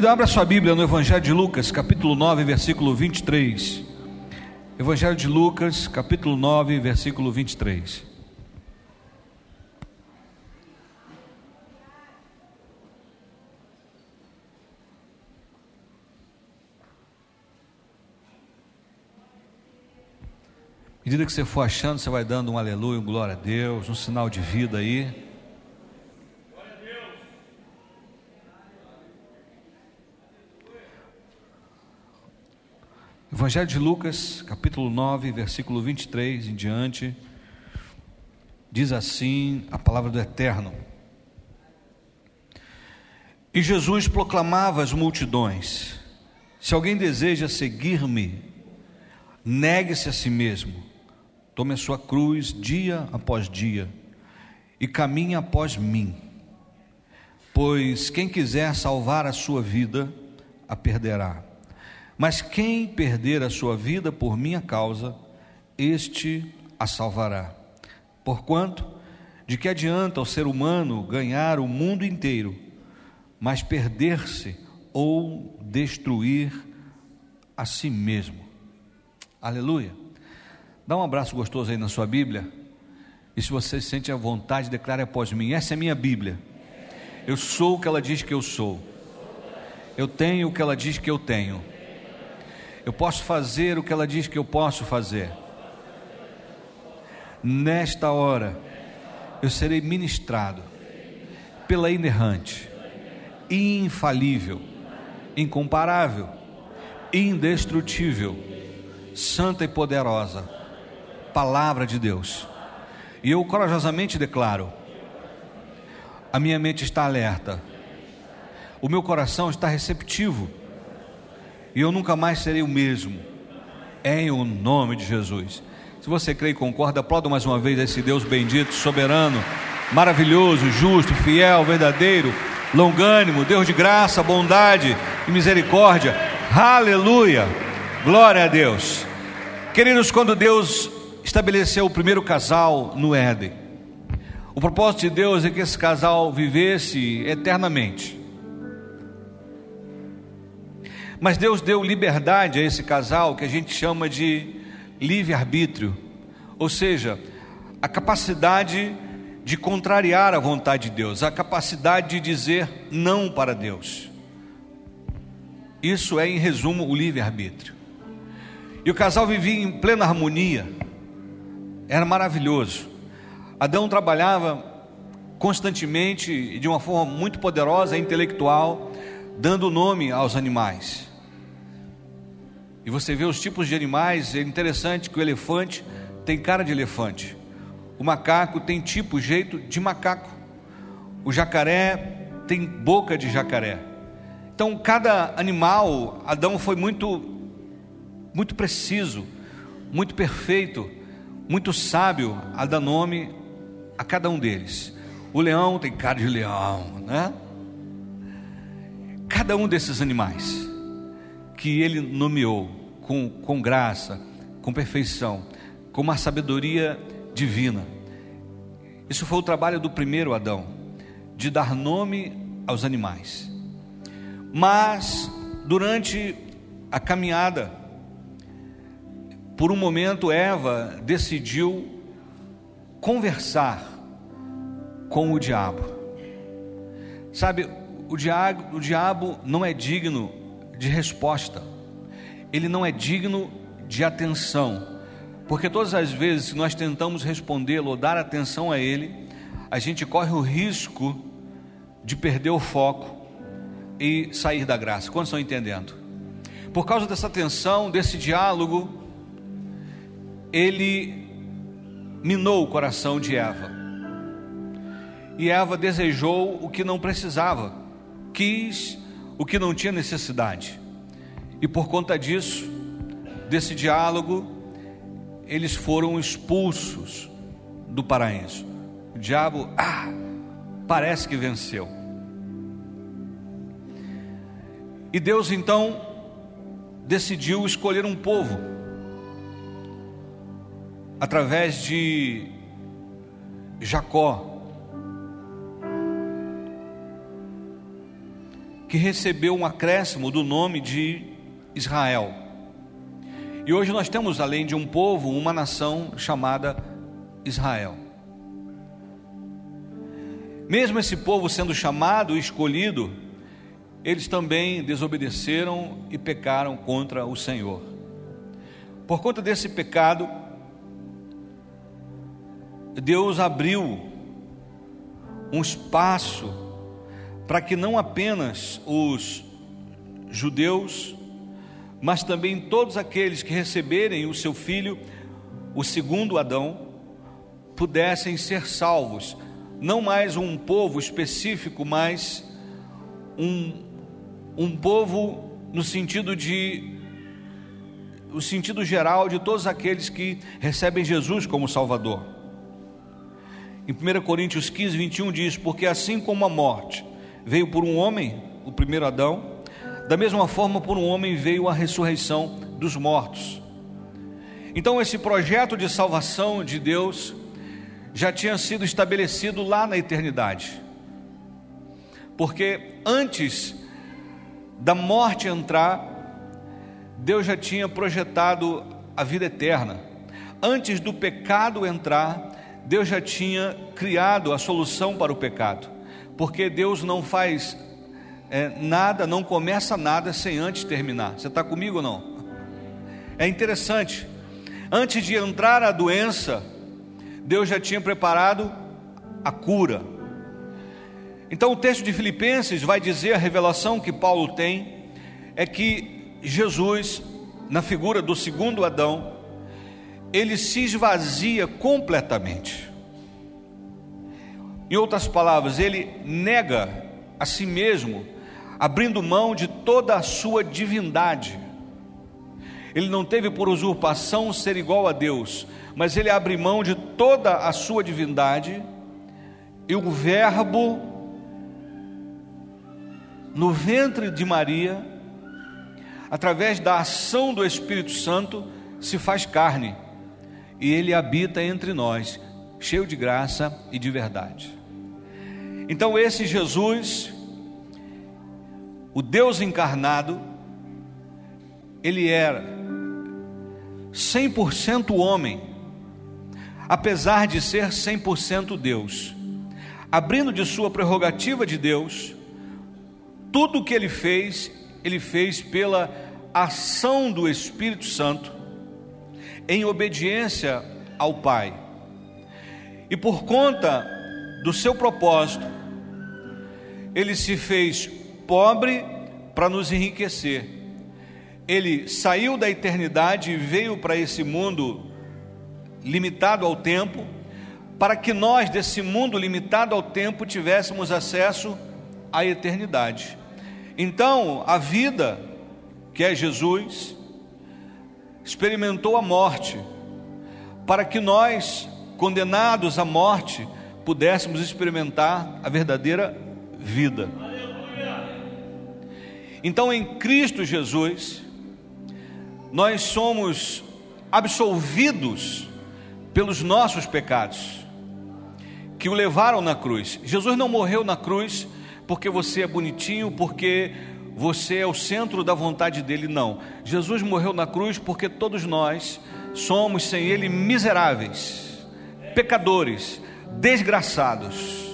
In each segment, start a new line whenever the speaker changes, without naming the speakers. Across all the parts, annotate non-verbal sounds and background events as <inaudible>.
Querido, abra sua Bíblia no Evangelho de Lucas, capítulo 9, versículo 23. Evangelho de Lucas, capítulo 9, versículo 23. À medida que você for achando, você vai dando um aleluia, um glória a Deus, um sinal de vida aí. Evangelho de Lucas, capítulo 9, versículo 23 em diante, diz assim a palavra do Eterno. E Jesus proclamava às multidões: Se alguém deseja seguir-me, negue-se a si mesmo, tome a sua cruz dia após dia e caminhe após mim. Pois quem quiser salvar a sua vida, a perderá mas quem perder a sua vida por minha causa, este a salvará. Porquanto, de que adianta o ser humano ganhar o mundo inteiro, mas perder-se ou destruir a si mesmo? Aleluia. Dá um abraço gostoso aí na sua Bíblia. E se você sente a vontade, declare após mim: essa é minha Bíblia. Eu sou o que ela diz que eu sou. Eu tenho o que ela diz que eu tenho eu posso fazer o que ela diz que eu posso fazer. Nesta hora, eu serei ministrado pela inerrante, infalível, incomparável, indestrutível, santa e poderosa palavra de Deus. E eu corajosamente declaro: a minha mente está alerta, o meu coração está receptivo e eu nunca mais serei o mesmo, em o nome de Jesus. Se você crê e concorda, aplauda mais uma vez esse Deus bendito, soberano, maravilhoso, justo, fiel, verdadeiro, longânimo, Deus de graça, bondade e misericórdia. Aleluia! Glória a Deus. Queridos, quando Deus estabeleceu o primeiro casal no Éden, o propósito de Deus é que esse casal vivesse eternamente. Mas Deus deu liberdade a esse casal que a gente chama de livre-arbítrio, ou seja, a capacidade de contrariar a vontade de Deus, a capacidade de dizer não para Deus. Isso é, em resumo, o livre-arbítrio. E o casal vivia em plena harmonia, era maravilhoso. Adão trabalhava constantemente e de uma forma muito poderosa intelectual, dando nome aos animais. E você vê os tipos de animais, é interessante que o elefante tem cara de elefante, o macaco tem tipo, jeito de macaco, o jacaré tem boca de jacaré. Então, cada animal, Adão foi muito, muito preciso, muito perfeito, muito sábio a dar nome a cada um deles. O leão tem cara de leão, né? Cada um desses animais que ele nomeou com, com graça, com perfeição, com uma sabedoria divina. Isso foi o trabalho do primeiro Adão, de dar nome aos animais. Mas, durante a caminhada, por um momento, Eva decidiu conversar com o diabo. Sabe, o diabo, o diabo não é digno de resposta, ele não é digno de atenção, porque todas as vezes que nós tentamos respondê-lo ou dar atenção a ele, a gente corre o risco de perder o foco e sair da graça. Quantos estão entendendo? Por causa dessa tensão, desse diálogo, ele minou o coração de Eva. E Eva desejou o que não precisava, quis o que não tinha necessidade. E por conta disso, desse diálogo, eles foram expulsos do paraíso. O diabo, ah, parece que venceu. E Deus então decidiu escolher um povo através de Jacó, que recebeu um acréscimo do nome de Israel. E hoje nós temos, além de um povo, uma nação chamada Israel. Mesmo esse povo sendo chamado e escolhido, eles também desobedeceram e pecaram contra o Senhor. Por conta desse pecado, Deus abriu um espaço para que não apenas os judeus, mas também todos aqueles que receberem o seu filho, o segundo Adão, pudessem ser salvos, não mais um povo específico, mas um, um povo no sentido de o sentido geral de todos aqueles que recebem Jesus como Salvador. Em 1 Coríntios 15, 21 diz: Porque assim como a morte veio por um homem, o primeiro Adão, da mesma forma, por um homem veio a ressurreição dos mortos. Então, esse projeto de salvação de Deus já tinha sido estabelecido lá na eternidade. Porque antes da morte entrar, Deus já tinha projetado a vida eterna. Antes do pecado entrar, Deus já tinha criado a solução para o pecado. Porque Deus não faz é, nada, não começa nada sem antes terminar. Você está comigo ou não? É interessante. Antes de entrar a doença, Deus já tinha preparado a cura. Então o texto de Filipenses vai dizer a revelação que Paulo tem é que Jesus, na figura do segundo Adão, ele se esvazia completamente. Em outras palavras, ele nega a si mesmo abrindo mão de toda a sua divindade. Ele não teve por usurpação ser igual a Deus, mas ele abre mão de toda a sua divindade, e o Verbo, no ventre de Maria, através da ação do Espírito Santo, se faz carne, e ele habita entre nós, cheio de graça e de verdade. Então, esse Jesus, o Deus encarnado, ele era 100% homem, apesar de ser 100% Deus. Abrindo de sua prerrogativa de Deus, tudo o que ele fez, ele fez pela ação do Espírito Santo, em obediência ao Pai. E por conta do seu propósito, ele se fez pobre para nos enriquecer. Ele saiu da eternidade e veio para esse mundo limitado ao tempo, para que nós, desse mundo limitado ao tempo, tivéssemos acesso à eternidade. Então, a vida, que é Jesus, experimentou a morte, para que nós, condenados à morte, pudéssemos experimentar a verdadeira vida. Então, em Cristo Jesus, nós somos absolvidos pelos nossos pecados que o levaram na cruz. Jesus não morreu na cruz porque você é bonitinho, porque você é o centro da vontade dele, não. Jesus morreu na cruz porque todos nós somos sem ele miseráveis, pecadores, desgraçados.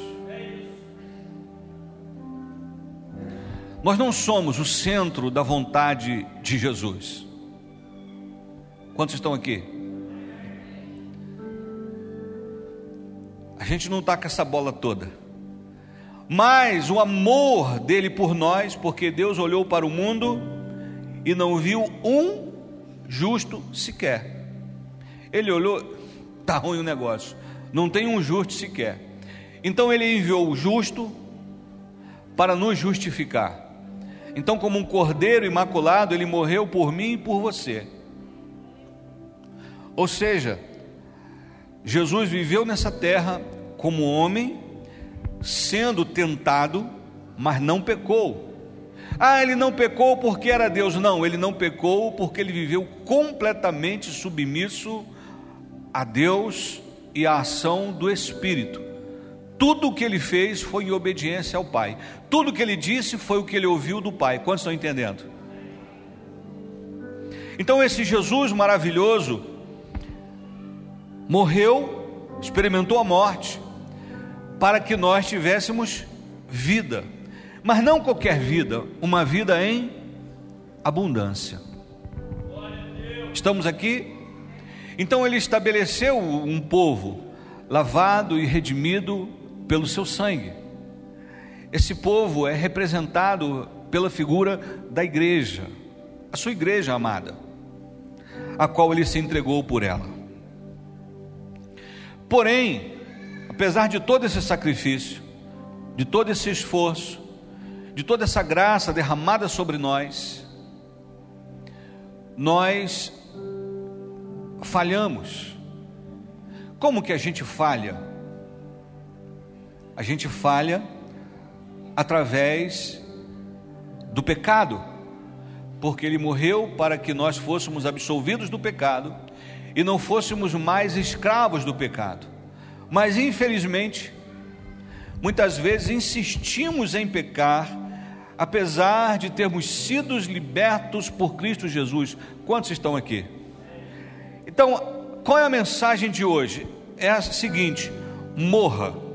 Nós não somos o centro da vontade de Jesus. Quantos estão aqui? A gente não está com essa bola toda. Mas o amor dele por nós, porque Deus olhou para o mundo e não viu um justo sequer. Ele olhou, está ruim o negócio, não tem um justo sequer. Então ele enviou o justo para nos justificar. Então, como um cordeiro imaculado, ele morreu por mim e por você. Ou seja, Jesus viveu nessa terra como homem, sendo tentado, mas não pecou. Ah, ele não pecou porque era Deus. Não, ele não pecou porque ele viveu completamente submisso a Deus e à ação do Espírito. Tudo o que ele fez foi em obediência ao Pai. Tudo o que ele disse foi o que ele ouviu do Pai. Quantos estão entendendo? Então, esse Jesus maravilhoso morreu, experimentou a morte, para que nós tivéssemos vida, mas não qualquer vida, uma vida em abundância. Estamos aqui? Então, ele estabeleceu um povo lavado e redimido pelo seu sangue. Esse povo é representado pela figura da igreja, a sua igreja amada, a qual ele se entregou por ela. Porém, apesar de todo esse sacrifício, de todo esse esforço, de toda essa graça derramada sobre nós, nós falhamos. Como que a gente falha? A gente falha através do pecado, porque ele morreu para que nós fôssemos absolvidos do pecado e não fôssemos mais escravos do pecado. Mas infelizmente, muitas vezes insistimos em pecar, apesar de termos sido libertos por Cristo Jesus. Quantos estão aqui? Então, qual é a mensagem de hoje? É a seguinte: morra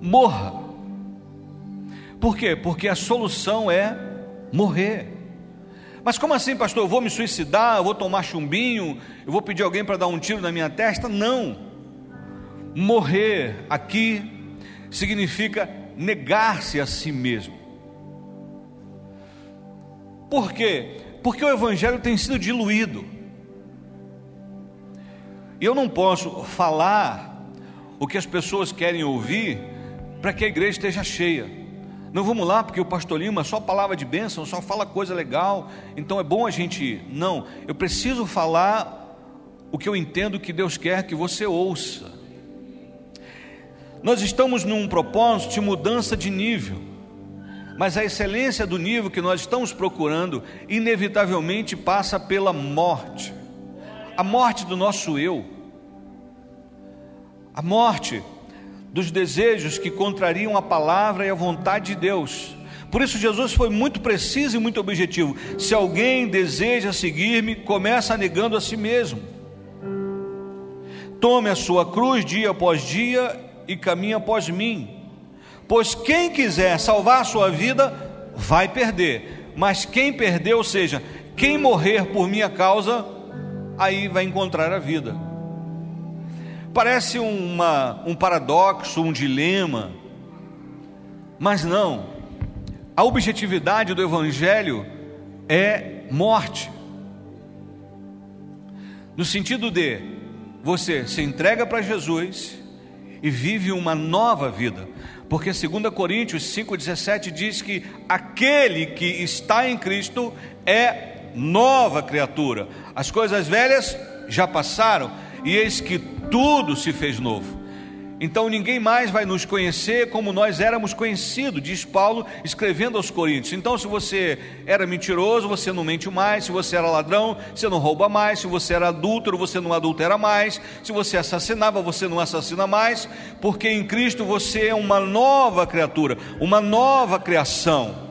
morra. Por quê? Porque a solução é morrer. Mas como assim, pastor? Eu vou me suicidar, eu vou tomar chumbinho, eu vou pedir alguém para dar um tiro na minha testa? Não. Morrer aqui significa negar-se a si mesmo. Por quê? Porque o evangelho tem sido diluído. E eu não posso falar o que as pessoas querem ouvir para que a igreja esteja cheia. Não vamos lá porque o pastor Lima só palavra de bênção, só fala coisa legal, então é bom a gente ir. Não, eu preciso falar o que eu entendo que Deus quer que você ouça. Nós estamos num propósito de mudança de nível, mas a excelência do nível que nós estamos procurando, inevitavelmente passa pela morte a morte do nosso eu, a morte dos desejos que contrariam a palavra e a vontade de Deus. Por isso Jesus foi muito preciso e muito objetivo. Se alguém deseja seguir-me, começa negando a si mesmo. Tome a sua cruz dia após dia e caminhe após mim. Pois quem quiser salvar a sua vida, vai perder. Mas quem perder, ou seja, quem morrer por minha causa, aí vai encontrar a vida. Parece uma, um paradoxo, um dilema, mas não. A objetividade do Evangelho é morte. No sentido de você se entrega para Jesus e vive uma nova vida. Porque 2 Coríntios 5,17 diz que aquele que está em Cristo é nova criatura. As coisas velhas já passaram, e eis que tudo se fez novo. Então ninguém mais vai nos conhecer como nós éramos conhecidos, diz Paulo escrevendo aos Coríntios. Então, se você era mentiroso, você não mente mais. Se você era ladrão, você não rouba mais. Se você era adúltero, você não adultera mais. Se você assassinava, você não assassina mais. Porque em Cristo você é uma nova criatura, uma nova criação.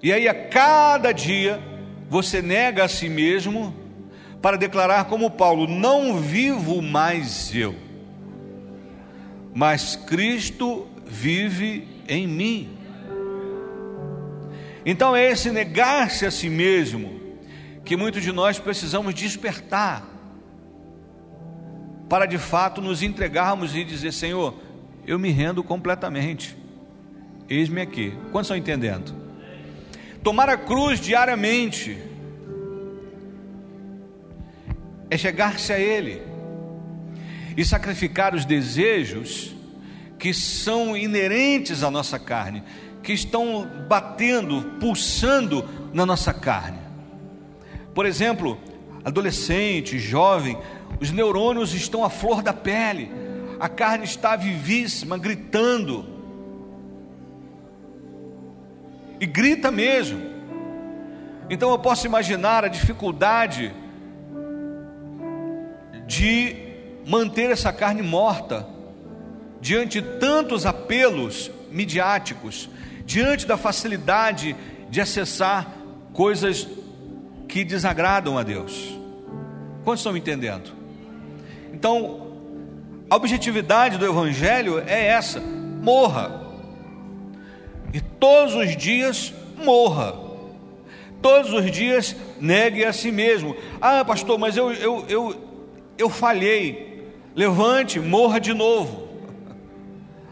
E aí, a cada dia, você nega a si mesmo para declarar como Paulo: Não vivo mais eu, mas Cristo vive em mim. Então é esse negar-se a si mesmo que muitos de nós precisamos despertar, para de fato nos entregarmos e dizer: Senhor, eu me rendo completamente, eis-me aqui. Quantos estão entendendo? Tomar a cruz diariamente é chegar-se a Ele e sacrificar os desejos que são inerentes à nossa carne, que estão batendo, pulsando na nossa carne. Por exemplo, adolescente, jovem, os neurônios estão à flor da pele, a carne está vivíssima, gritando. E grita mesmo. Então eu posso imaginar a dificuldade de manter essa carne morta diante tantos apelos midiáticos, diante da facilidade de acessar coisas que desagradam a Deus. Quantos estão me entendendo? Então, a objetividade do Evangelho é essa: morra. E todos os dias morra. Todos os dias negue a si mesmo. Ah, pastor, mas eu, eu, eu, eu falhei. Levante, morra de novo.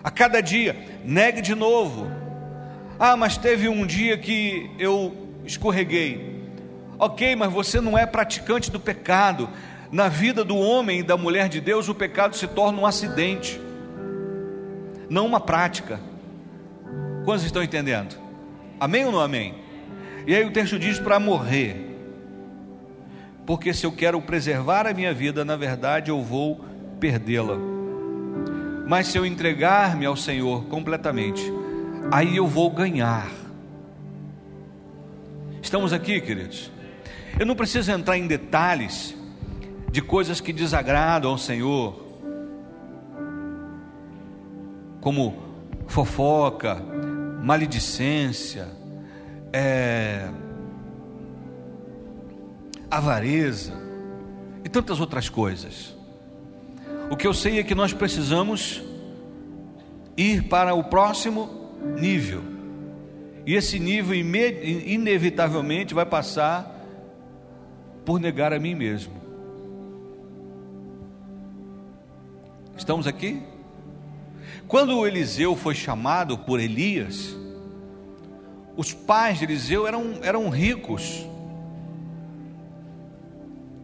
A cada dia, negue de novo. Ah, mas teve um dia que eu escorreguei. Ok, mas você não é praticante do pecado. Na vida do homem e da mulher de Deus, o pecado se torna um acidente, não uma prática. Quantos estão entendendo? Amém ou não amém? E aí o texto diz para morrer. Porque se eu quero preservar a minha vida, na verdade eu vou perdê-la. Mas se eu entregar-me ao Senhor completamente, aí eu vou ganhar. Estamos aqui, queridos. Eu não preciso entrar em detalhes de coisas que desagradam ao Senhor, como fofoca, maledicência, é, avareza e tantas outras coisas. O que eu sei é que nós precisamos ir para o próximo nível. E esse nível inevitavelmente vai passar por negar a mim mesmo. Estamos aqui? Quando Eliseu foi chamado por Elias, os pais de Eliseu eram, eram ricos.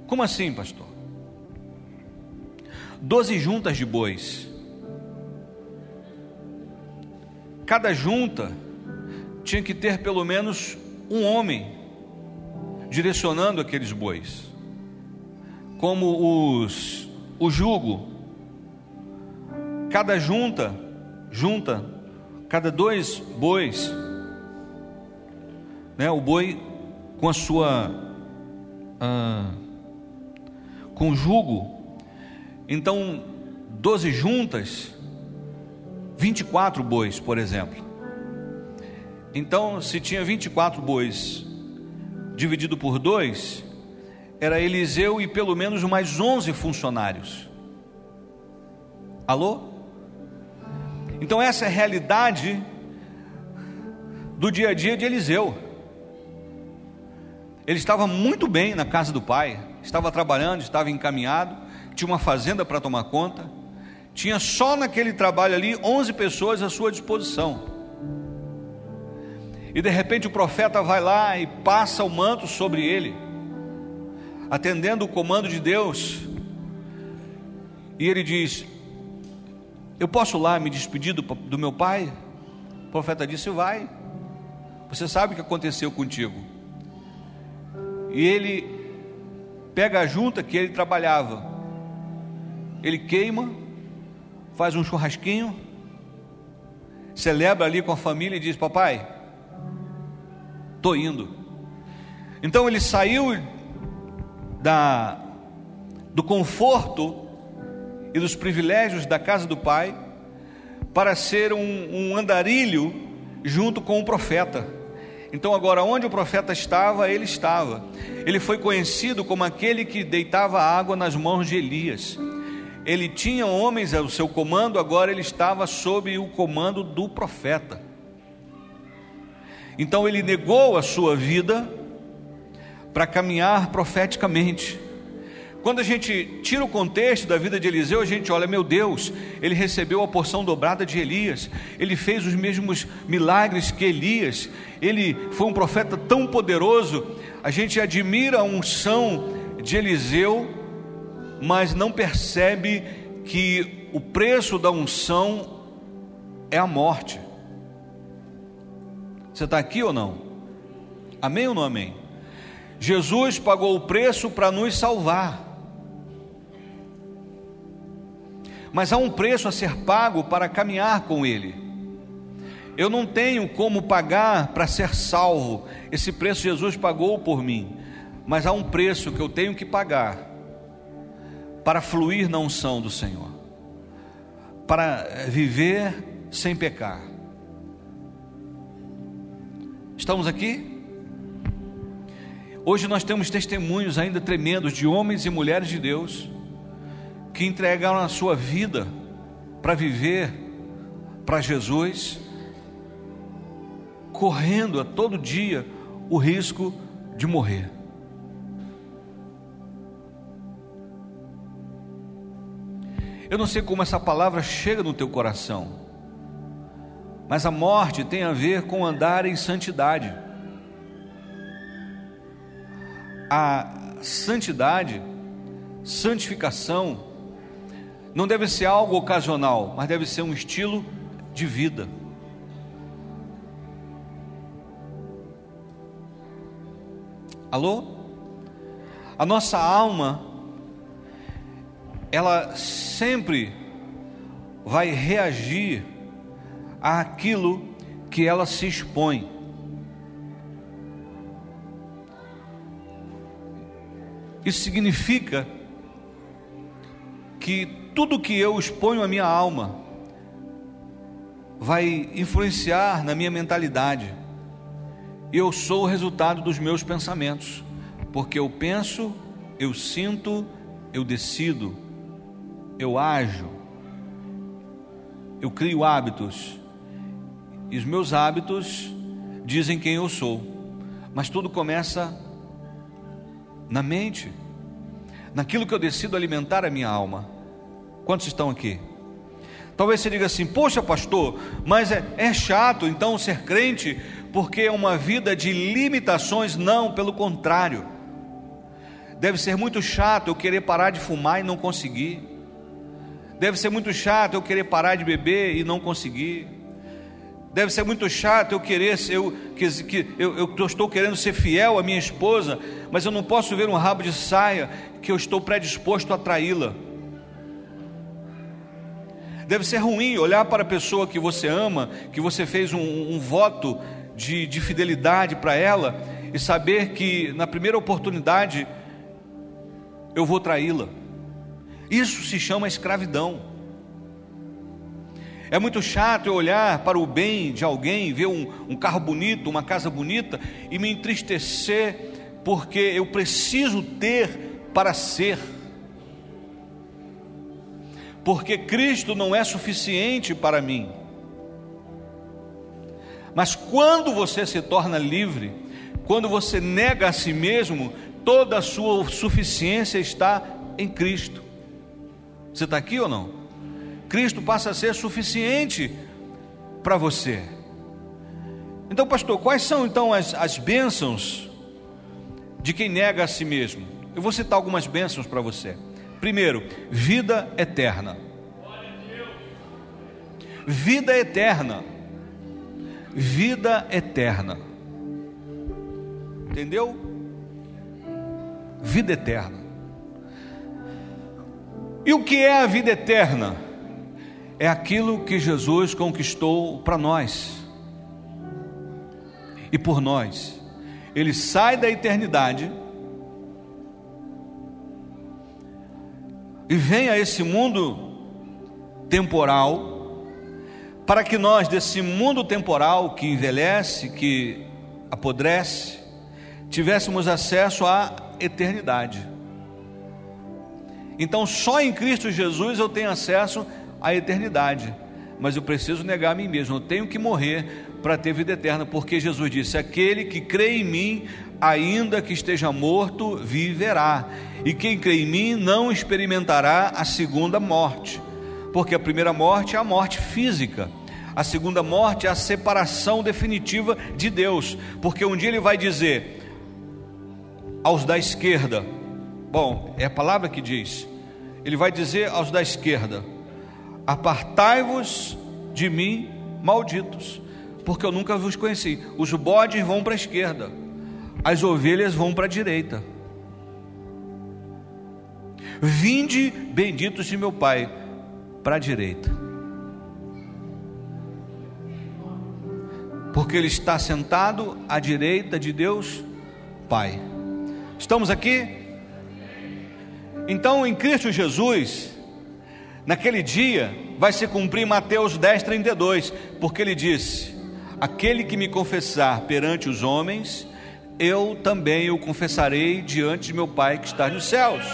Como assim, pastor? Doze juntas de bois. Cada junta tinha que ter pelo menos um homem direcionando aqueles bois. Como os o jugo cada junta, junta, cada dois bois, né, o boi com a sua, ah, com jugo, então, doze juntas, 24 bois, por exemplo. Então, se tinha 24 bois dividido por dois, era Eliseu e pelo menos mais 11 funcionários. Alô? Então, essa é a realidade do dia a dia de Eliseu. Ele estava muito bem na casa do pai, estava trabalhando, estava encaminhado, tinha uma fazenda para tomar conta, tinha só naquele trabalho ali 11 pessoas à sua disposição. E de repente o profeta vai lá e passa o manto sobre ele, atendendo o comando de Deus, e ele diz: eu posso lá me despedir do, do meu pai? O profeta disse: Vai. Você sabe o que aconteceu contigo. E ele pega a junta que ele trabalhava, ele queima, faz um churrasquinho, celebra ali com a família e diz: Papai, estou indo. Então ele saiu da, do conforto e dos privilégios da casa do pai, para ser um, um andarilho junto com o profeta. Então, agora, onde o profeta estava, ele estava. Ele foi conhecido como aquele que deitava água nas mãos de Elias. Ele tinha homens ao seu comando, agora ele estava sob o comando do profeta. Então, ele negou a sua vida para caminhar profeticamente. Quando a gente tira o contexto da vida de Eliseu, a gente olha, meu Deus, ele recebeu a porção dobrada de Elias, ele fez os mesmos milagres que Elias, ele foi um profeta tão poderoso. A gente admira a unção de Eliseu, mas não percebe que o preço da unção é a morte. Você está aqui ou não? Amém ou não amém? Jesus pagou o preço para nos salvar. Mas há um preço a ser pago para caminhar com Ele. Eu não tenho como pagar para ser salvo, esse preço Jesus pagou por mim, mas há um preço que eu tenho que pagar para fluir na unção do Senhor, para viver sem pecar. Estamos aqui? Hoje nós temos testemunhos ainda tremendos de homens e mulheres de Deus que entregaram a sua vida para viver para Jesus, correndo a todo dia o risco de morrer. Eu não sei como essa palavra chega no teu coração, mas a morte tem a ver com andar em santidade. A santidade, santificação, não deve ser algo ocasional, mas deve ser um estilo de vida. Alô? A nossa alma, ela sempre vai reagir àquilo que ela se expõe. Isso significa que tudo que eu exponho à minha alma vai influenciar na minha mentalidade. Eu sou o resultado dos meus pensamentos, porque eu penso, eu sinto, eu decido, eu ajo, eu crio hábitos, e os meus hábitos dizem quem eu sou, mas tudo começa na mente, naquilo que eu decido alimentar a minha alma. Quantos estão aqui? Talvez você diga assim: Poxa, pastor, mas é, é chato então ser crente, porque é uma vida de limitações. Não, pelo contrário. Deve ser muito chato eu querer parar de fumar e não conseguir. Deve ser muito chato eu querer parar de beber e não conseguir. Deve ser muito chato eu querer, eu, que, eu, eu estou querendo ser fiel à minha esposa, mas eu não posso ver um rabo de saia que eu estou predisposto a traí-la. Deve ser ruim olhar para a pessoa que você ama, que você fez um, um voto de, de fidelidade para ela, e saber que na primeira oportunidade eu vou traí-la. Isso se chama escravidão. É muito chato eu olhar para o bem de alguém, ver um, um, carro bonito, uma casa bonita e me entristecer, porque eu preciso ter para ser porque Cristo não é suficiente para mim. Mas quando você se torna livre, quando você nega a si mesmo, toda a sua suficiência está em Cristo. Você está aqui ou não? Cristo passa a ser suficiente para você. Então, pastor, quais são então as, as bênçãos de quem nega a si mesmo? Eu vou citar algumas bênçãos para você. Primeiro, vida eterna. Vida eterna. Vida eterna. Entendeu? Vida eterna. E o que é a vida eterna? É aquilo que Jesus conquistou para nós e por nós. Ele sai da eternidade e vem a esse mundo temporal, para que nós, desse mundo temporal que envelhece, que apodrece, tivéssemos acesso à eternidade. Então, só em Cristo Jesus eu tenho acesso à eternidade, mas eu preciso negar a mim mesmo, eu tenho que morrer para ter vida eterna, porque Jesus disse: Aquele que crê em mim, ainda que esteja morto, viverá. E quem crê em mim não experimentará a segunda morte, porque a primeira morte é a morte física. A segunda morte é a separação definitiva de Deus, porque um dia ele vai dizer aos da esquerda, bom, é a palavra que diz, ele vai dizer aos da esquerda: Apartai-vos de mim, malditos, porque eu nunca vos conheci. Os bodes vão para a esquerda, as ovelhas vão para a direita. Vinde, benditos de meu Pai, para a direita. Porque Ele está sentado à direita de Deus, Pai. Estamos aqui? Então, em Cristo Jesus, naquele dia, vai se cumprir Mateus 10, 32, porque ele disse: Aquele que me confessar perante os homens, eu também o confessarei diante de meu Pai que está nos céus.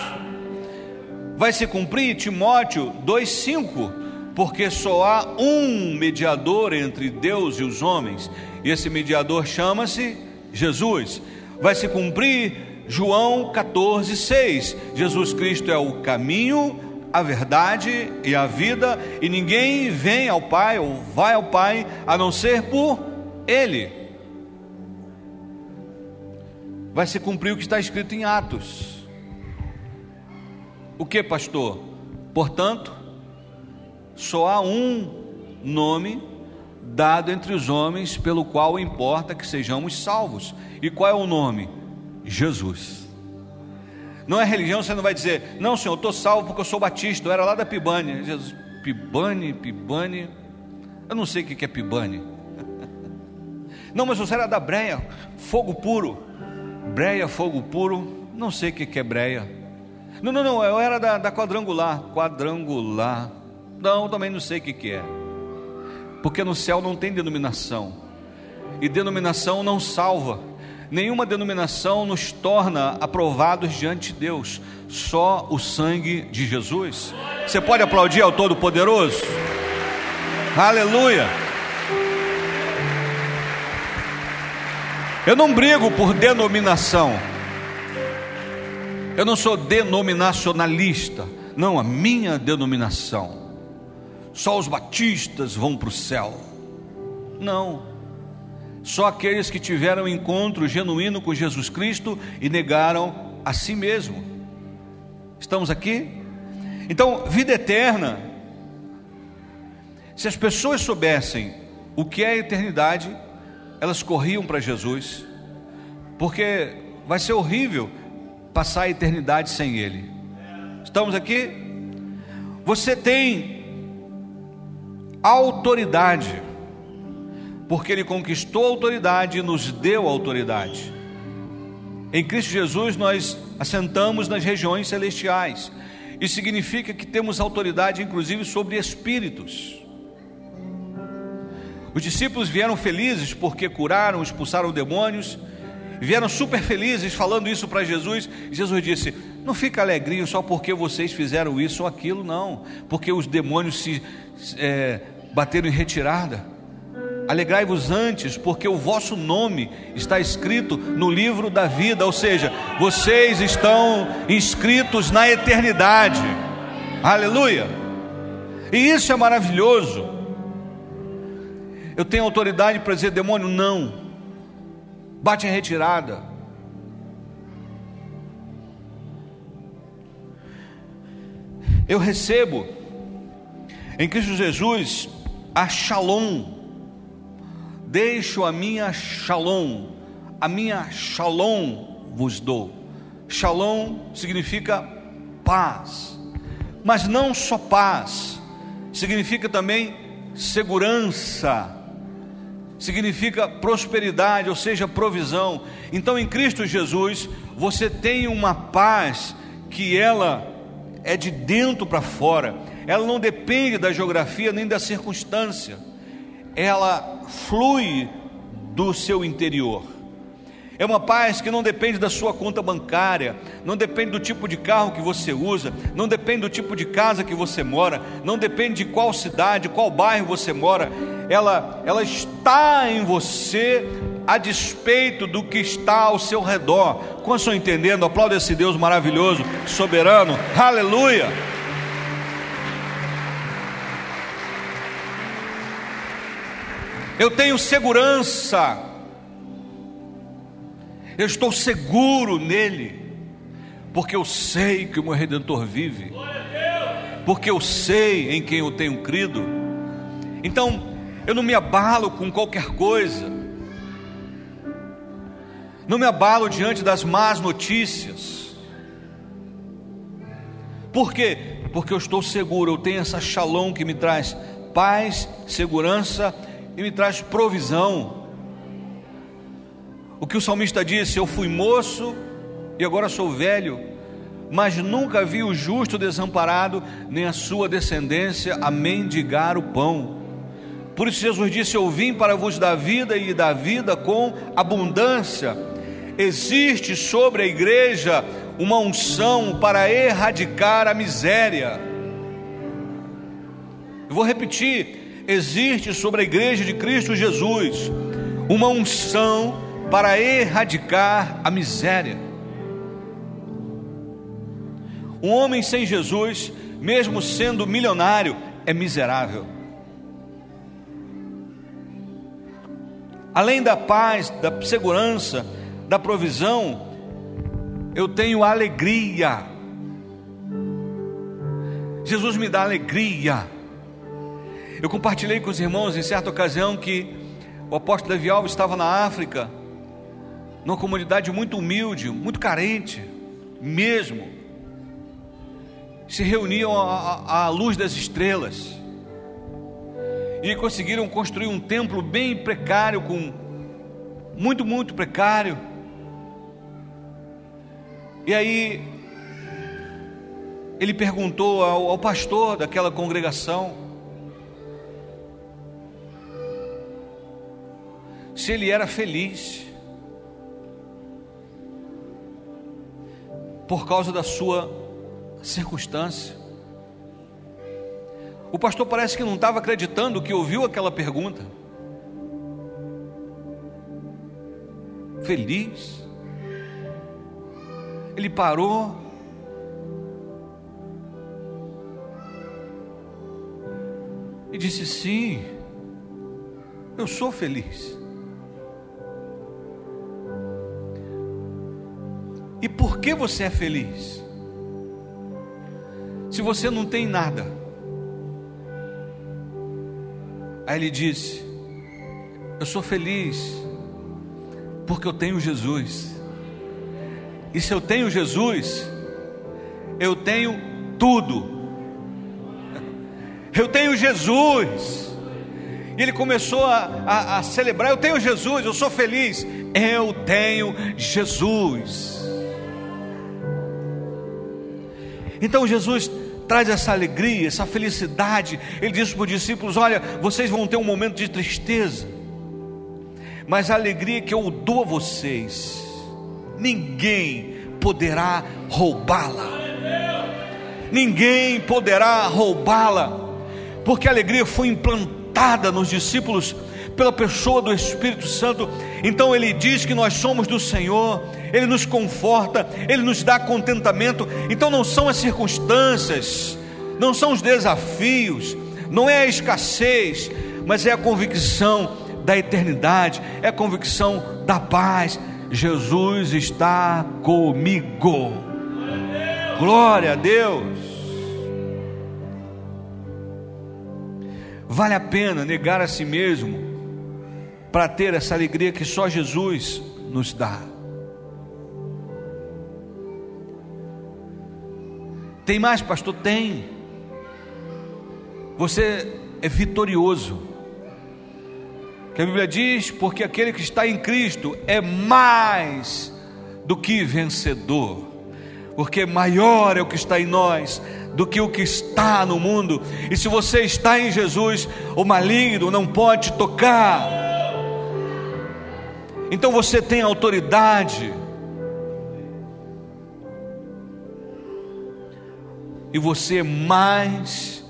Vai se cumprir Timóteo 2,5, porque só há um mediador entre Deus e os homens, e esse mediador chama-se Jesus. Vai se cumprir João 14,6. Jesus Cristo é o caminho, a verdade e a vida, e ninguém vem ao Pai ou vai ao Pai a não ser por Ele. Vai se cumprir o que está escrito em Atos. O que, pastor? Portanto, só há um nome dado entre os homens pelo qual importa que sejamos salvos. E qual é o nome? Jesus. Não é religião, você não vai dizer, não, senhor, eu estou salvo porque eu sou batista, eu era lá da Pibane. Jesus, Pibane, Pibane. Eu não sei o que é Pibane. <laughs> Não, mas você era da Breia, fogo puro. Breia, fogo puro, não sei o que é Breia. Não, não, não, eu era da, da quadrangular. Quadrangular. Não, também não sei o que é. Porque no céu não tem denominação. E denominação não salva nenhuma denominação nos torna aprovados diante de Deus, só o sangue de Jesus. Você pode aplaudir ao Todo-Poderoso? Aleluia! Eu não brigo por denominação, eu não sou denominacionalista, não, a minha denominação, só os batistas vão para o céu, não, só aqueles que tiveram encontro genuíno com Jesus Cristo e negaram a si mesmo. Estamos aqui? Então, vida eterna. Se as pessoas soubessem o que é a eternidade, elas corriam para Jesus, porque vai ser horrível passar a eternidade sem Ele. Estamos aqui? Você tem autoridade porque ele conquistou autoridade e nos deu autoridade. Em Cristo Jesus nós assentamos nas regiões celestiais. Isso significa que temos autoridade inclusive sobre espíritos. Os discípulos vieram felizes porque curaram, expulsaram demônios, vieram super felizes falando isso para Jesus. Jesus disse: Não fica alegrinho só porque vocês fizeram isso ou aquilo, não, porque os demônios se é, bateram em retirada. Alegrai-vos antes, porque o vosso nome está escrito no livro da vida, ou seja, vocês estão inscritos na eternidade. Aleluia! E isso é maravilhoso. Eu tenho autoridade para dizer demônio, não. Bate em retirada. Eu recebo em Cristo Jesus a Shalom Deixo a minha shalom, a minha shalom vos dou. Shalom significa paz, mas não só paz, significa também segurança, significa prosperidade, ou seja, provisão. Então, em Cristo Jesus, você tem uma paz que ela é de dentro para fora, ela não depende da geografia nem da circunstância ela flui do seu interior. É uma paz que não depende da sua conta bancária, não depende do tipo de carro que você usa, não depende do tipo de casa que você mora, não depende de qual cidade, qual bairro você mora. Ela, ela está em você a despeito do que está ao seu redor. Como estão entendendo? Aplauda esse Deus maravilhoso, soberano. Aleluia! Eu tenho segurança, eu estou seguro nele, porque eu sei que o meu redentor vive, porque eu sei em quem eu tenho crido. Então, eu não me abalo com qualquer coisa, não me abalo diante das más notícias. Por quê? Porque eu estou seguro, eu tenho essa shalom que me traz paz, segurança e me traz provisão. O que o salmista disse: Eu fui moço e agora sou velho, mas nunca vi o justo desamparado, nem a sua descendência a mendigar o pão. Por isso Jesus disse: Eu vim para vos dar vida e dar vida com abundância. Existe sobre a igreja uma unção para erradicar a miséria. Eu vou repetir: existe sobre a igreja de Cristo Jesus uma unção para erradicar a miséria. Um homem sem Jesus, mesmo sendo milionário, é miserável. Além da paz, da segurança, da provisão, eu tenho alegria. Jesus me dá alegria. Eu compartilhei com os irmãos em certa ocasião que o apóstolo Davi Alves estava na África, numa comunidade muito humilde, muito carente, mesmo. Se reuniam à, luz das estrelas e conseguiram construir um templo bem precário, com muito, muito precário. E aí ele perguntou ao, ao pastor daquela congregação se ele era feliz por causa da sua circunstância. O pastor parece que não estava acreditando que ouviu aquela pergunta. Feliz. Ele parou. E disse: Sim, eu sou feliz. E por que você é feliz? Se você não tem nada. Aí ele disse: Eu sou feliz porque eu tenho Jesus. E se eu tenho Jesus, eu tenho tudo. <laughs> Eu tenho Jesus. E ele começou a, a, a celebrar: Eu tenho Jesus, eu sou feliz. Eu tenho Jesus. Então Jesus traz essa alegria, essa felicidade. Ele disse para os discípulos: Olha, vocês vão ter um momento de tristeza, mas a alegria que eu dou a vocês, ninguém poderá roubá-la. Ninguém poderá roubá-la, porque a alegria foi implantada nos discípulos pela pessoa do Espírito Santo. Então ele diz que nós somos do Senhor, ele nos conforta, ele nos dá contentamento. Então não são as circunstâncias, não são os desafios, não é a escassez, mas é a convicção da eternidade, é a convicção da paz. Jesus está comigo. Glória a Deus. Vale a pena negar a si mesmo para ter essa alegria que só Jesus nos dá. Tem mais, pastor? Tem. Você é vitorioso. Que a Bíblia diz: porque aquele que está em Cristo é mais do que vencedor, porque maior é o que está em nós do que o que está no mundo. E se você está em Jesus, o maligno não pode tocar. Então você tem autoridade. E você é mais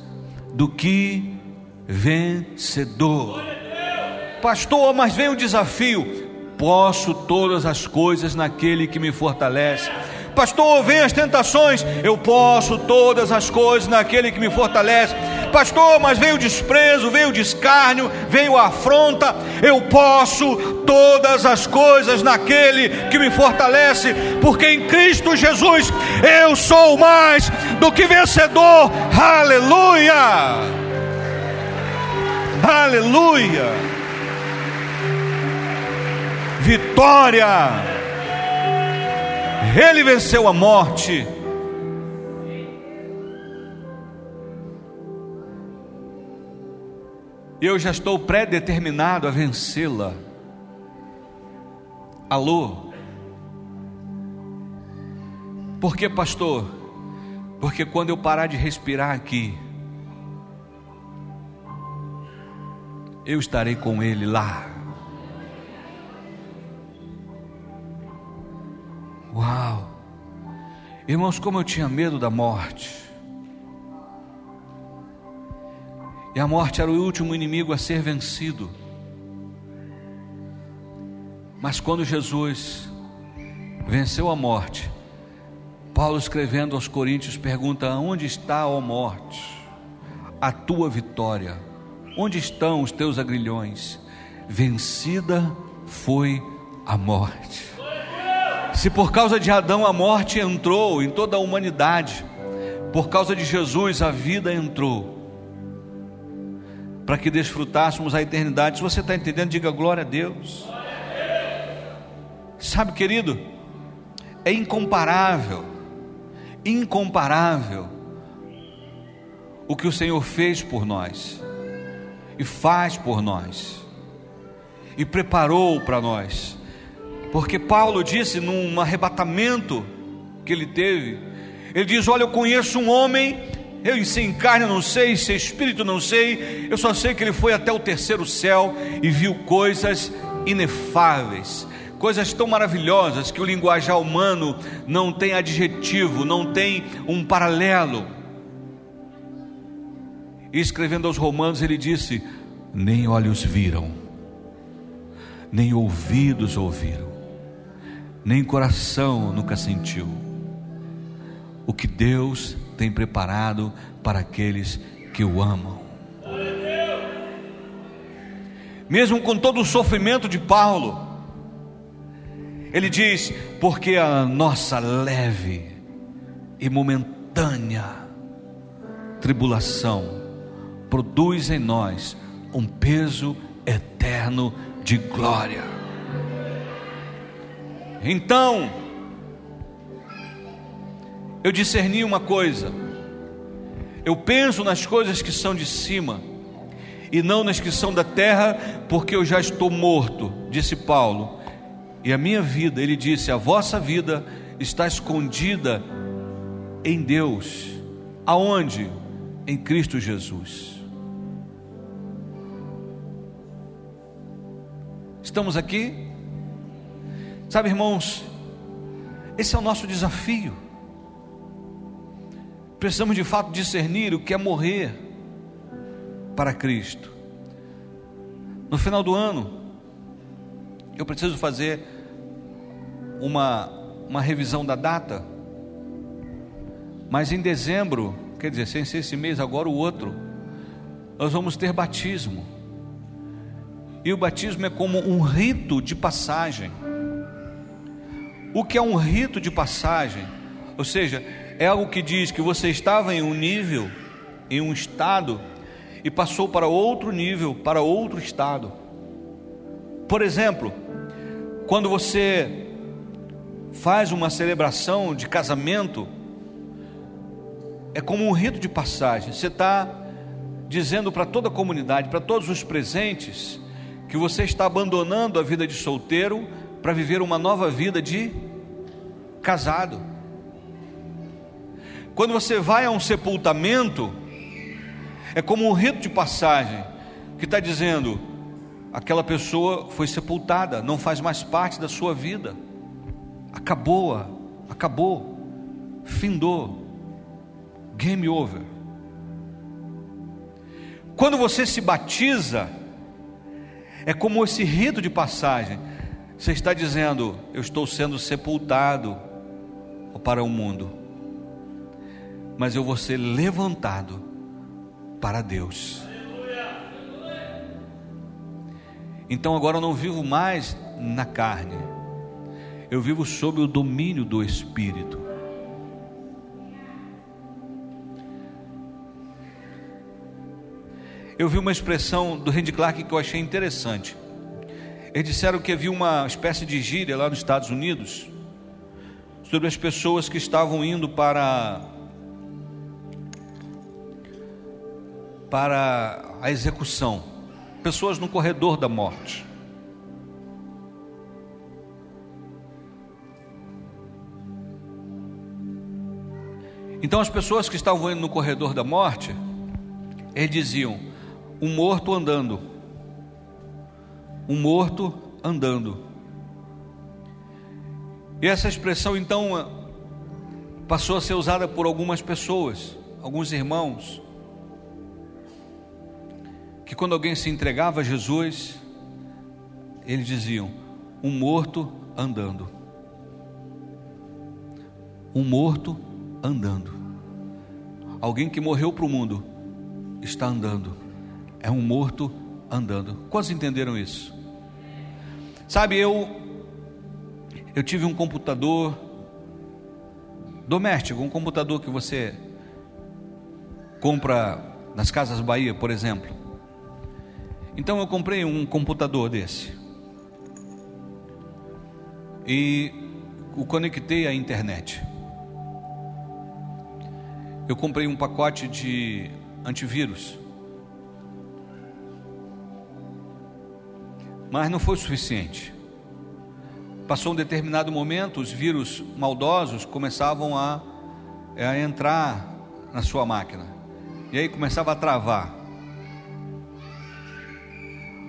do que vencedor. Pastor, mas vem o desafio. Posso todas as coisas naquele que me fortalece. Pastor, vem as tentações. Eu posso todas as coisas naquele que me fortalece pastor, mas veio o desprezo, veio o descárnio, veio a afronta. Eu posso todas as coisas naquele que me fortalece, porque em Cristo Jesus eu sou mais do que vencedor. Aleluia! Aleluia! Vitória! Ele venceu a morte eu já estou predeterminado a vencê-la. Alô? Porque, pastor? Porque quando eu parar de respirar aqui, eu estarei com Ele lá. Uau! Irmãos, como eu tinha medo da morte. E a morte era o último inimigo a ser vencido. Mas quando Jesus venceu a morte, Paulo escrevendo aos Coríntios pergunta: Onde está, ó morte, a tua vitória? Onde estão os teus agrilhões? Vencida foi a morte. Se por causa de Adão a morte entrou em toda a humanidade, por causa de Jesus a vida entrou para que desfrutássemos a eternidade. Se você está entendendo, diga glória a Deus. Sabe, querido, é incomparável, incomparável o que o Senhor fez por nós e faz por nós e preparou para nós. Porque Paulo disse num arrebatamento que ele teve, ele diz: Olha, eu conheço um homem, eu sem carne não sei, sem espírito não sei, eu só sei que ele foi até o terceiro céu e viu coisas inefáveis, coisas tão maravilhosas que o linguajar humano não tem adjetivo, não tem um paralelo. E escrevendo aos Romanos, ele disse: Nem olhos viram, nem ouvidos ouviram, nem coração nunca sentiu o que Deus tem preparado para aqueles que o amam. Mesmo com todo o sofrimento de Paulo, ele diz: porque a nossa leve e momentânea tribulação produz em nós um peso eterno de glória. Então, eu discerni uma coisa, eu penso nas coisas que são de cima e não nas que são da terra, porque eu já estou morto, disse Paulo e a minha vida, ele disse: a vossa vida está escondida em Deus. Aonde? Em Cristo Jesus. Estamos aqui? Sabe, irmãos, esse é o nosso desafio. Precisamos de fato discernir o que é morrer para Cristo. No final do ano, eu preciso fazer uma, uma revisão da data, mas em dezembro, quer dizer, sem ser esse mês, agora o outro, nós vamos ter batismo. E o batismo é como um rito de passagem. O que é um rito de passagem? Ou seja, é algo que diz que você estava em um nível, em um estado, e passou para outro nível, para outro estado. Por exemplo, quando você faz uma celebração de casamento, é como um rito de passagem. Você está dizendo para toda a comunidade, para todos os presentes, que você está abandonando a vida de solteiro para viver uma nova vida de casado. Quando você vai a um sepultamento, é como um rito de passagem que está dizendo: aquela pessoa foi sepultada, não faz mais parte da sua vida, acabou, acabou, findou, game over. Quando você se batiza, é como esse rito de passagem, você está dizendo: Eu estou sendo sepultado para o mundo, mas eu vou ser levantado para Deus. Então agora eu não vivo mais na carne, eu vivo sob o domínio do Espírito. Eu vi uma expressão do Randy Clark que eu achei interessante. Eles disseram que havia uma espécie de gíria lá nos Estados Unidos sobre as pessoas que estavam indo para para a execução pessoas no corredor da morte. Então as pessoas que estavam indo no corredor da morte, eles diziam: um morto andando, um morto andando. E essa expressão então passou a ser usada por algumas pessoas, alguns irmãos, que quando alguém se entregava a Jesus, eles diziam: um morto andando. Um morto andando. Alguém que morreu para o mundo está andando. É um morto andando. Quantos entenderam isso? Sabe, eu eu tive um computador doméstico, um computador que você compra nas Casas Bahia, por exemplo. Então eu comprei um computador desse. E o conectei à internet. Eu comprei um pacote de antivírus. Mas não foi suficiente. Passou um determinado momento, os vírus maldosos começavam a, a entrar na sua máquina. E aí começava a travar.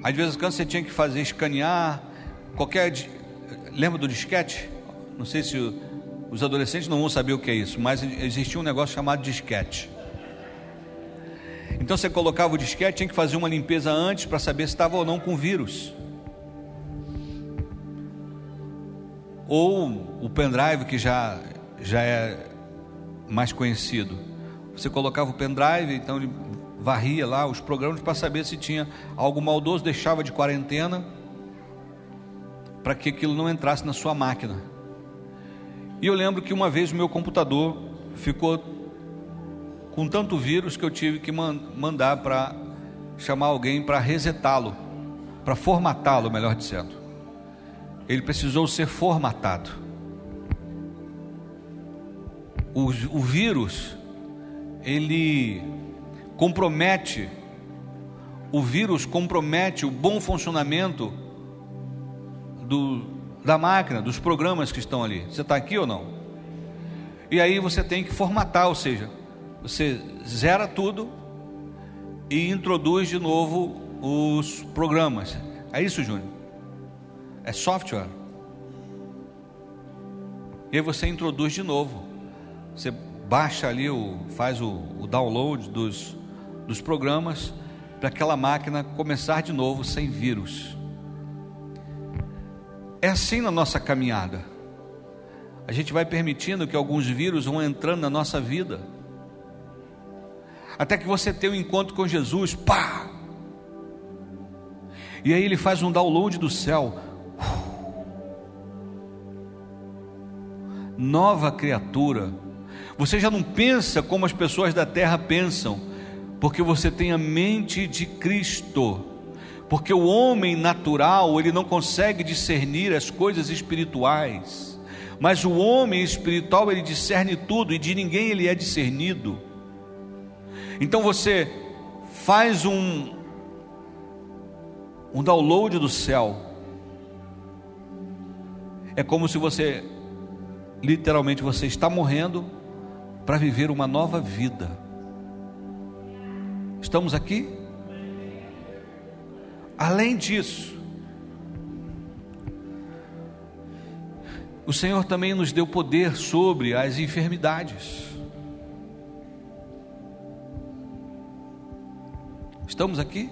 Às vezes quando você tinha que fazer escanear qualquer lembra do disquete? Não sei se os adolescentes não vão saber o que é isso, mas existia um negócio chamado disquete. Então você colocava o disquete, tinha que fazer uma limpeza antes para saber se estava ou não com vírus. Ou o pendrive que já, já é mais conhecido. Você colocava o pendrive, então ele varria lá os programas para saber se tinha algo maldoso, deixava de quarentena para que aquilo não entrasse na sua máquina. E eu lembro que uma vez o meu computador ficou com tanto vírus que eu tive que mandar para chamar alguém para resetá-lo, para formatá-lo, melhor dizendo. Ele precisou ser formatado. O, o vírus, ele compromete, o vírus compromete o bom funcionamento do, da máquina, dos programas que estão ali. Você está aqui ou não? E aí você tem que formatar, ou seja, você zera tudo e introduz de novo os programas. É isso, Júnior? É software. E aí você introduz de novo. Você baixa ali, o, faz o, o download dos, dos programas para aquela máquina começar de novo sem vírus. É assim na nossa caminhada. A gente vai permitindo que alguns vírus vão entrando na nossa vida. Até que você tenha um encontro com Jesus, pá! E aí ele faz um download do céu. Nova criatura. Você já não pensa como as pessoas da terra pensam, porque você tem a mente de Cristo porque o homem natural, ele não consegue discernir as coisas espirituais, mas o homem espiritual, ele discerne tudo e de ninguém ele é discernido. Então você faz um um download do céu. É como se você literalmente você está morrendo para viver uma nova vida. Estamos aqui? Além disso, o Senhor também nos deu poder sobre as enfermidades. Estamos aqui?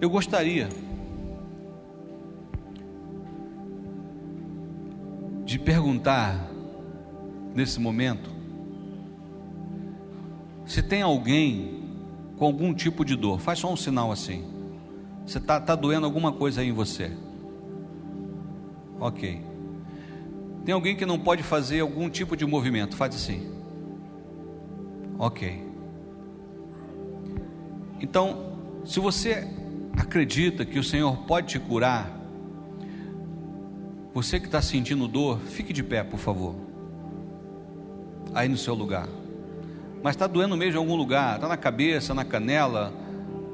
Eu gostaria de perguntar nesse momento se tem alguém com algum tipo de dor, faz só um sinal assim. Você está tá doendo alguma coisa aí em você. Ok. Tem alguém que não pode fazer algum tipo de movimento, faz assim. Ok. Então, se você acredita que o Senhor pode te curar, você que está sentindo dor, fique de pé, por favor. Aí no seu lugar mas está doendo mesmo em algum lugar, está na cabeça, na canela,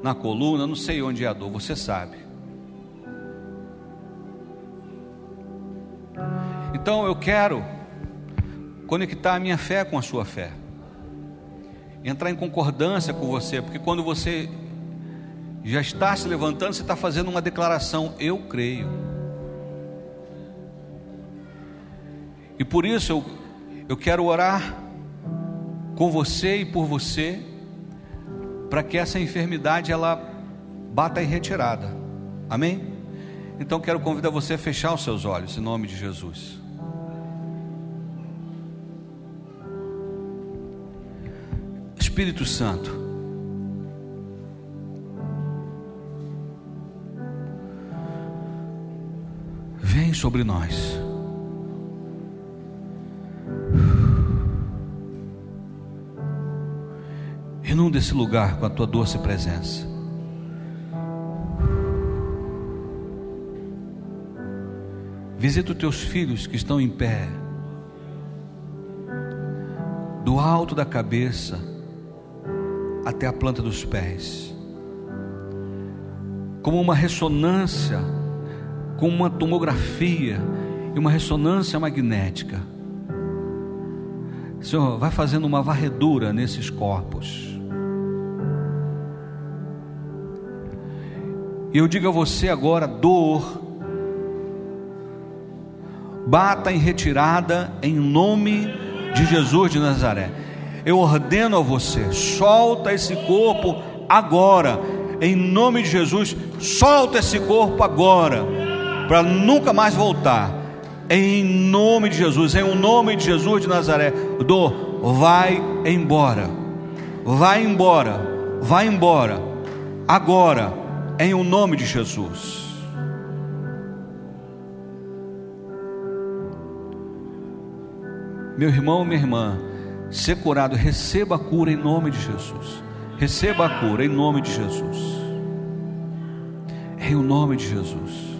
na coluna, não sei onde é a dor, você sabe. Então eu quero conectar a minha fé com a sua fé, entrar em concordância com você, porque quando você já está se levantando, você está fazendo uma declaração: Eu creio. E por isso eu, eu quero orar com você e por você, para que essa enfermidade ela bata em retirada. Amém? Então quero convidar você a fechar os seus olhos em nome de Jesus. Espírito Santo, sobre nós. Inunda esse lugar com a tua doce presença. Visita os teus filhos que estão em pé, do alto da cabeça até a planta dos pés, como uma ressonância, como uma tomografia e uma ressonância magnética. Senhor, vai fazendo uma varredura nesses corpos. E eu digo a você agora: dor, bata em retirada em nome de Jesus de Nazaré. Eu ordeno a você, solta esse corpo agora, em nome de Jesus, solta esse corpo agora, para nunca mais voltar. Em nome de Jesus, em o nome de Jesus de Nazaré, dor, vai embora, vai embora, vai embora, agora em o nome de Jesus. Meu irmão, minha irmã, ser curado, receba a cura em nome de Jesus. Receba a cura em nome de Jesus. Em o nome de Jesus.